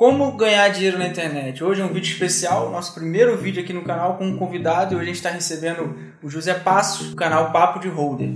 Como ganhar dinheiro na internet? Hoje é um vídeo especial, nosso primeiro vídeo aqui no canal com um convidado e hoje a gente está recebendo o José Passos, do canal Papo de Holder.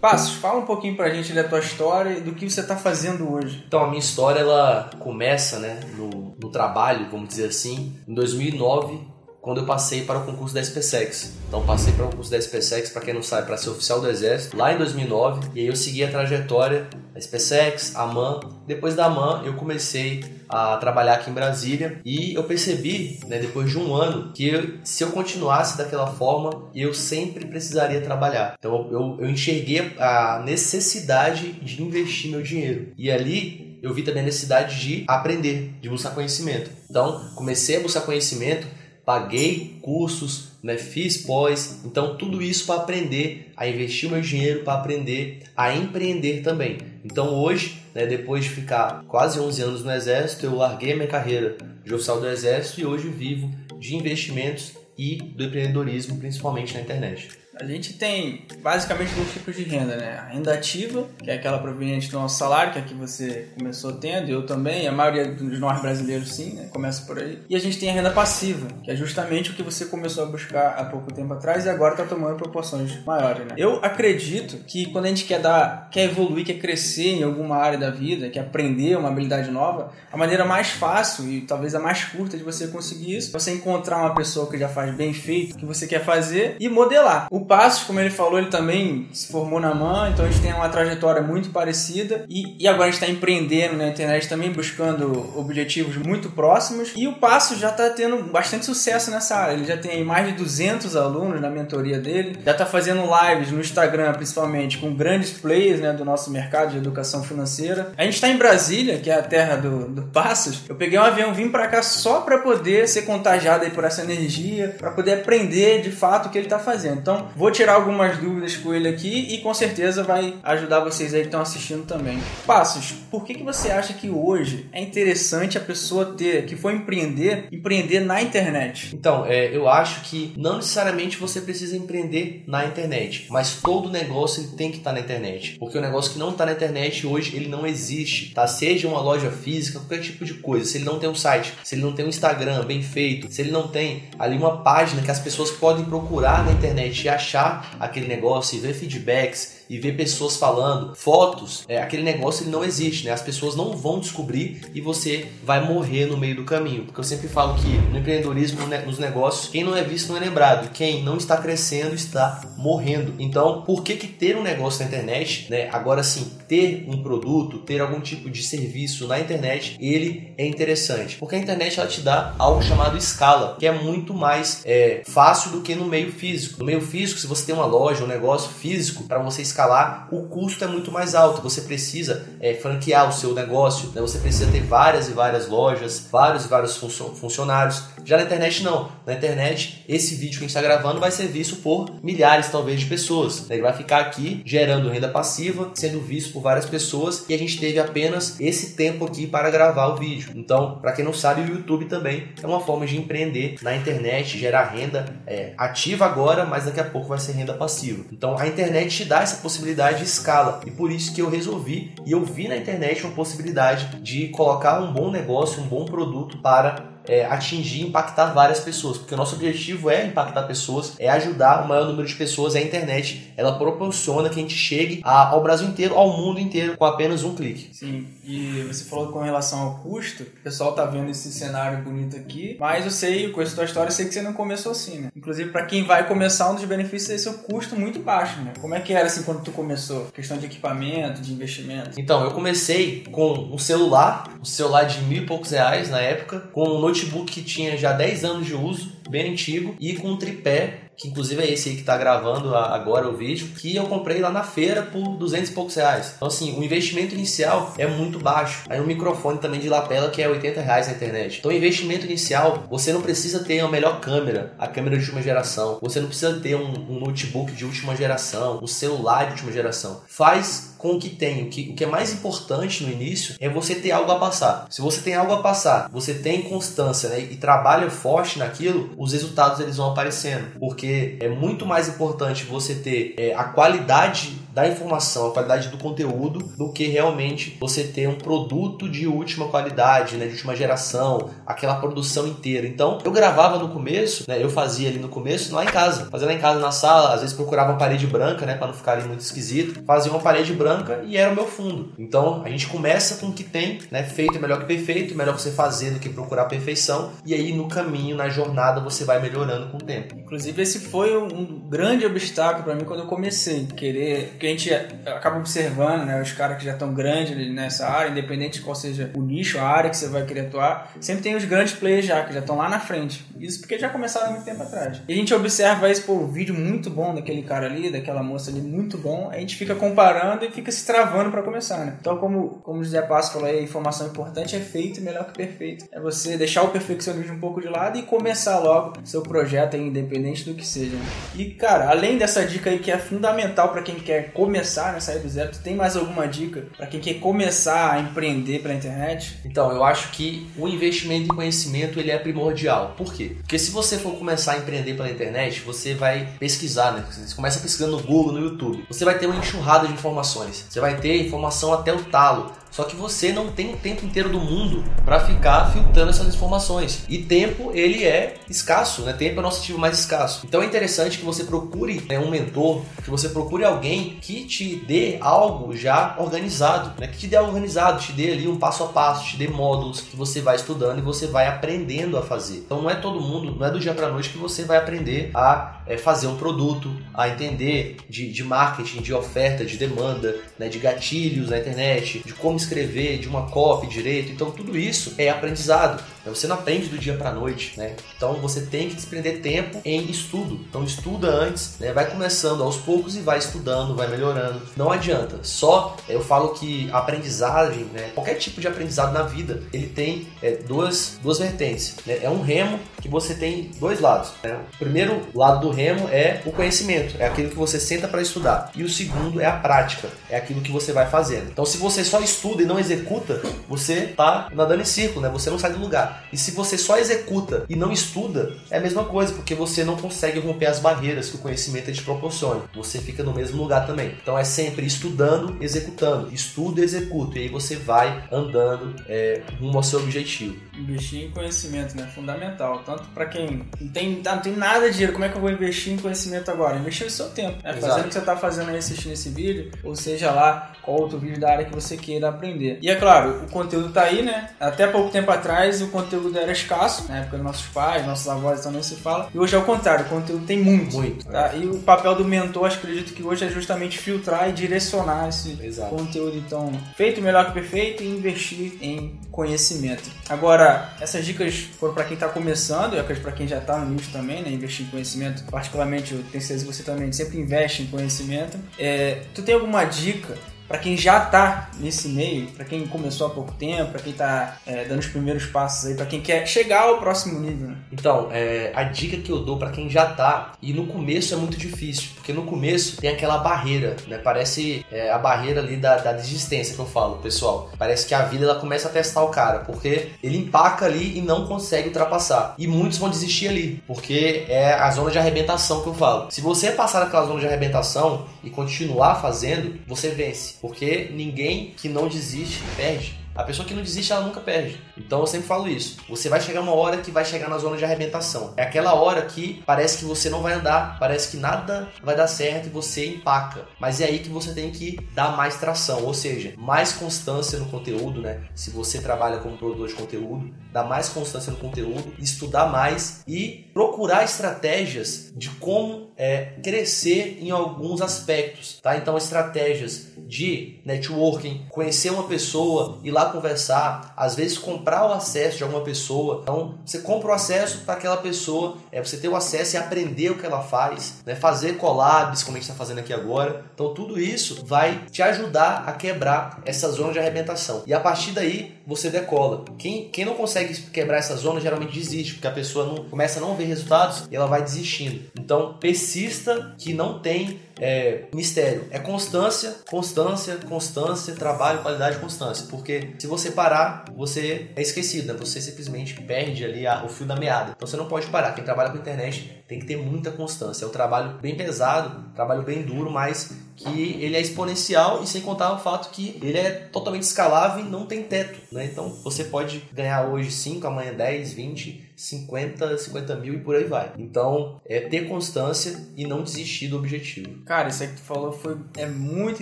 Passos, fala um pouquinho pra gente da tua história e do que você está fazendo hoje. Então, a minha história ela começa né, no, no trabalho, vamos dizer assim, em 2009, quando eu passei para o concurso da SPSEX. Então passei para o concurso da SPSEX, para quem não sabe, para ser oficial do Exército, lá em 2009, e aí eu segui a trajetória da SPSEX, a MAN. Depois da MAN, eu comecei a trabalhar aqui em Brasília e eu percebi, né, depois de um ano, que eu, se eu continuasse daquela forma, eu sempre precisaria trabalhar. Então eu, eu enxerguei a necessidade de investir meu dinheiro. E ali eu vi também a necessidade de aprender, de buscar conhecimento. Então comecei a buscar conhecimento paguei cursos, né, fiz pós, então tudo isso para aprender a investir o meu dinheiro, para aprender a empreender também. Então hoje, né, depois de ficar quase 11 anos no Exército, eu larguei minha carreira de oficial do Exército e hoje vivo de investimentos e do empreendedorismo, principalmente na internet. A gente tem basicamente dois tipos de renda, né? A renda ativa, que é aquela proveniente do nosso salário, que é que você começou tendo, eu também, a maioria dos nós brasileiros sim, né? Começa por aí. E a gente tem a renda passiva, que é justamente o que você começou a buscar há pouco tempo atrás e agora está tomando proporções maiores, né? Eu acredito que quando a gente quer dar, quer evoluir, quer crescer em alguma área da vida, quer aprender uma habilidade nova, a maneira mais fácil e talvez a mais curta de você conseguir isso, é você encontrar uma pessoa que já faz bem feito o que você quer fazer e modelar. O Passos, como ele falou, ele também se formou na MAN, então a gente tem uma trajetória muito parecida e, e agora a gente está empreendendo na internet também, buscando objetivos muito próximos. E o Passos já está tendo bastante sucesso nessa área, ele já tem mais de 200 alunos na mentoria dele, já está fazendo lives no Instagram, principalmente, com grandes players né, do nosso mercado de educação financeira. A gente está em Brasília, que é a terra do, do Passos. Eu peguei um avião, vim para cá só para poder ser contagiado aí por essa energia, para poder aprender de fato o que ele está fazendo. Então, Vou tirar algumas dúvidas com ele aqui e com certeza vai ajudar vocês aí que estão assistindo também. Passos, por que, que você acha que hoje é interessante a pessoa ter, que for empreender, empreender na internet? Então, é, eu acho que não necessariamente você precisa empreender na internet, mas todo negócio tem que estar tá na internet. Porque o negócio que não está na internet hoje, ele não existe, tá? Seja uma loja física, qualquer tipo de coisa. Se ele não tem um site, se ele não tem um Instagram bem feito, se ele não tem ali uma página que as pessoas podem procurar na internet e achar achar aquele negócio e ver feedbacks e ver pessoas falando, fotos, é, aquele negócio ele não existe, né? As pessoas não vão descobrir e você vai morrer no meio do caminho. Porque eu sempre falo que no empreendedorismo, né, nos negócios, quem não é visto não é lembrado. Quem não está crescendo está morrendo. Então, por que que ter um negócio na internet, né? Agora sim, ter um produto, ter algum tipo de serviço na internet, ele é interessante. Porque a internet ela te dá algo chamado escala, que é muito mais é, fácil do que no meio físico. No meio físico, se você tem uma loja, um negócio físico, para você escalar escalar, o custo é muito mais alto. Você precisa é, franquear o seu negócio, né? você precisa ter várias e várias lojas, vários e vários funcionários. Já na internet, não. Na internet, esse vídeo que a gente está gravando vai ser visto por milhares, talvez, de pessoas. Ele vai ficar aqui gerando renda passiva, sendo visto por várias pessoas e a gente teve apenas esse tempo aqui para gravar o vídeo. Então, para quem não sabe, o YouTube também é uma forma de empreender na internet, gerar renda é, ativa agora, mas daqui a pouco vai ser renda passiva. Então, a internet te dá essa possibilidade de escala. E por isso que eu resolvi e eu vi na internet uma possibilidade de colocar um bom negócio, um bom produto para é, atingir, impactar várias pessoas, porque o nosso objetivo é impactar pessoas, é ajudar o maior número de pessoas. A internet ela proporciona que a gente chegue ao Brasil inteiro, ao mundo inteiro, com apenas um clique. Sim, e você falou com relação ao custo, o pessoal tá vendo esse cenário bonito aqui, mas eu sei, com essa tua história, eu sei que você não começou assim, né? Inclusive, para quem vai começar, um dos benefícios é esse custo muito baixo, né? Como é que era assim quando tu começou? Questão de equipamento, de investimento? Então, eu comecei com um celular, um celular de mil e poucos reais na época, com um notebook que tinha já 10 anos de uso, bem antigo, e com um tripé que inclusive é esse aí que está gravando agora o vídeo, que eu comprei lá na feira por 200 e poucos reais. Então, assim, o investimento inicial é muito baixo. Aí um microfone também de lapela que é 80 reais na internet. Então, investimento inicial, você não precisa ter a melhor câmera, a câmera de última geração. Você não precisa ter um, um notebook de última geração, um celular de última geração. Faz com o que tem. O que, o que é mais importante no início é você ter algo a passar. Se você tem algo a passar, você tem constância né, e trabalha forte naquilo, os resultados eles vão aparecendo. Porque é muito mais importante você ter é, a qualidade da informação, a qualidade do conteúdo, do que realmente você ter um produto de última qualidade, né, de última geração, aquela produção inteira. Então, eu gravava no começo, né, eu fazia ali no começo lá em casa, fazia lá em casa na sala, às vezes procurava uma parede branca, né, para não ficar ali muito esquisito, fazia uma parede branca e era o meu fundo. Então, a gente começa com o que tem, né, feito é melhor que perfeito, melhor você fazer do que procurar perfeição, e aí no caminho, na jornada, você vai melhorando com o tempo. Inclusive, esse foi um grande obstáculo para mim quando eu comecei, querer porque a gente acaba observando, né, os caras que já estão grandes nessa área, independente de qual seja o nicho, a área que você vai querer atuar, sempre tem os grandes players já, que já estão lá na frente. Isso porque já começaram há muito tempo atrás. E a gente observa isso, pô, vídeo muito bom daquele cara ali, daquela moça ali, muito bom. A gente fica comparando e fica se travando para começar, né? Então, como, como o José Passo falou aí, a informação importante é feito melhor que perfeito. É você deixar o perfeccionismo um pouco de lado e começar logo seu projeto aí, independente do que seja. E, cara, além dessa dica aí que é fundamental para quem quer começar, né, sair do zero, tu tem mais alguma dica para quem quer começar a empreender pela internet? Então, eu acho que o investimento em conhecimento ele é primordial. Por quê? Porque se você for começar a empreender pela internet, você vai pesquisar, né? Você começa pesquisando no Google, no YouTube. Você vai ter uma enxurrada de informações. Você vai ter informação até o talo. Só que você não tem o tempo inteiro do mundo para ficar filtrando essas informações. E tempo, ele é escasso, né? Tempo é o nosso ativo mais escasso. Então é interessante que você procure né, um mentor, que você procure alguém que te dê algo já organizado, né? Que te dê organizado, te dê ali um passo a passo, te dê módulos que você vai estudando e você vai aprendendo a fazer. Então não é todo mundo, não é do dia para noite que você vai aprender a é, fazer um produto, a entender de, de marketing, de oferta, de demanda, né? de gatilhos na internet, de como escrever, de uma copy direito. Então tudo isso é aprendizado. Você não aprende do dia para noite, né? Então você tem que desprender tempo em estudo. Então estuda antes, né? vai começando aos poucos e vai estudando, vai melhorando. Não adianta. Só eu falo que aprendizagem, né? qualquer tipo de aprendizado na vida, ele tem é, duas, duas vertentes. Né? É um remo que você tem dois lados. Né? O primeiro lado do remo é o conhecimento, é aquilo que você senta para estudar. E o segundo é a prática, é aquilo que você vai fazendo. Então se você só estuda e não executa, você tá nadando em círculo, né? Você não sai do lugar. E se você só executa e não estuda, é a mesma coisa, porque você não consegue romper as barreiras que o conhecimento te proporciona. Você fica no mesmo lugar também. Então é sempre estudando, executando. Estudo, executo. E aí você vai andando é, rumo ao seu objetivo. Investir em conhecimento, né? Fundamental. Tanto para quem não tem, não tem nada de dinheiro, como é que eu vou investir em conhecimento agora? Investir o seu tempo. Né? Fazendo o que você está fazendo aí assistindo esse vídeo, ou seja lá qual outro vídeo da área que você queira aprender. E é claro, o conteúdo está aí, né? Até pouco tempo atrás o conteúdo era escasso, na época dos nossos pais, nossos avós também se fala. E hoje é o contrário, o conteúdo tem muito. Muito. Tá? É. E o papel do mentor, acho, acredito que hoje é justamente filtrar e direcionar esse Exato. conteúdo. Então, feito melhor que perfeito e investir em conhecimento. Agora, essas dicas foram para quem está começando, eu acredito para quem já está no nicho também, né? Investir em conhecimento. Particularmente, eu tenho certeza que você também sempre investe em conhecimento. É, tu tem alguma dica para quem já está nesse meio, para quem começou há pouco tempo, para quem está é, dando os primeiros passos aí, para quem quer chegar ao próximo nível? Né? Então, é, a dica que eu dou para quem já está, e no começo é muito difícil, porque no começo tem aquela barreira, né? Parece é, a barreira ali da, da desistência que eu falo, pessoal. Parece que a vida ela começa a testar o cara, porque ele empaca ali e não consegue ultrapassar. E muitos vão desistir ali, porque é a zona de arrebentação que eu falo. Se você passar naquela zona de arrebentação e continuar fazendo, você vence. Porque ninguém que não desiste perde. A pessoa que não desiste, ela nunca perde. Então eu sempre falo isso. Você vai chegar uma hora que vai chegar na zona de arrebentação. É aquela hora que parece que você não vai andar, parece que nada vai dar certo e você empaca. Mas é aí que você tem que dar mais tração, ou seja, mais constância no conteúdo, né? Se você trabalha como produtor de conteúdo, dar mais constância no conteúdo, estudar mais e procurar estratégias de como é, crescer em alguns aspectos, tá? Então estratégias de networking, conhecer uma pessoa, ir lá conversar, às vezes comprar o acesso de alguma pessoa. Então, você compra o acesso para aquela pessoa, é você ter o acesso e aprender o que ela faz, né? fazer collabs, como a gente está fazendo aqui agora. Então, tudo isso vai te ajudar a quebrar essa zona de arrebentação. E a partir daí, você decola. Quem, quem não consegue quebrar essa zona geralmente desiste, porque a pessoa não começa a não ver resultados e ela vai desistindo. Então, persista que não tem é mistério. É constância, constância, constância, trabalho, qualidade, constância. Porque se você parar, você é esquecido, né? Você simplesmente perde ali a, o fio da meada. Então você não pode parar. Quem trabalha com internet tem que ter muita constância. É um trabalho bem pesado, trabalho bem duro, mas que ele é exponencial e sem contar o fato que ele é totalmente escalável e não tem teto, né? Então você pode ganhar hoje 5, amanhã 10, 20, 50, 50 mil e por aí vai. Então é ter constância e não desistir do objetivo. Cara, isso aí que tu falou foi, é muito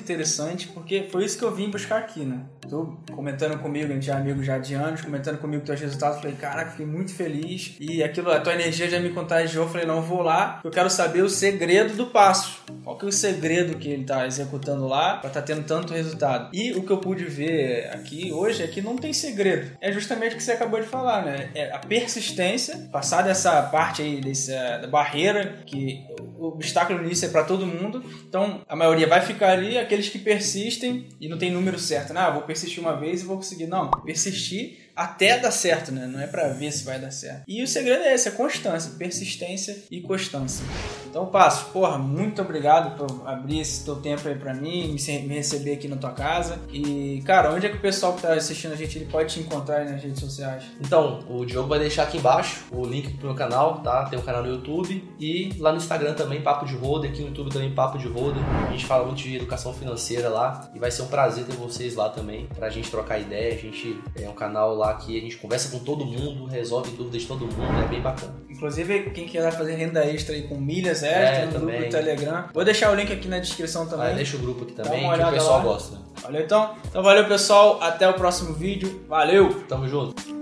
interessante porque foi isso que eu vim buscar aqui, né? Tu comentando comigo, a gente é amigo já de anos, comentando comigo teus resultados, falei, caraca, fiquei muito feliz e aquilo, a tua energia já me contagiou, falei, não, vou lá, eu quero saber o segredo do passo. Qual que é o segredo que ele tá executando lá estar tá tendo tanto resultado? E o que eu pude ver aqui hoje é que não tem segredo. É justamente o que você acabou de falar, né? É a persistência, passar dessa parte aí, dessa barreira, que o obstáculo no início é para todo mundo. Então, a maioria vai ficar ali, aqueles que persistem e não tem número certo, né? Ah, vou persistir uma vez e vou conseguir. Não, persistir até dar certo, né? Não é para ver se vai dar certo. E o segredo é esse, é constância, persistência e constância. Então, Passo, porra, muito obrigado por abrir esse teu tempo aí pra mim, me receber aqui na tua casa. E, cara, onde é que o pessoal que tá assistindo a gente ele pode te encontrar nas redes sociais? Então, o Diogo vai deixar aqui embaixo o link pro meu canal, tá? Tem o um canal no YouTube e lá no Instagram também, Papo de Roda, aqui no YouTube também, Papo de Roda. A gente fala muito de educação financeira lá e vai ser um prazer ter vocês lá também, pra gente trocar ideia. A gente é um canal lá que a gente conversa com todo mundo, resolve dúvidas de todo mundo, é bem bacana. Inclusive, quem quiser fazer renda extra aí com milhas extra é, no também. grupo do Telegram. Vou deixar o link aqui na descrição também. Ah, deixa o grupo aqui também, que o pessoal lá. gosta. Valeu então. Então valeu pessoal, até o próximo vídeo. Valeu! Tamo junto.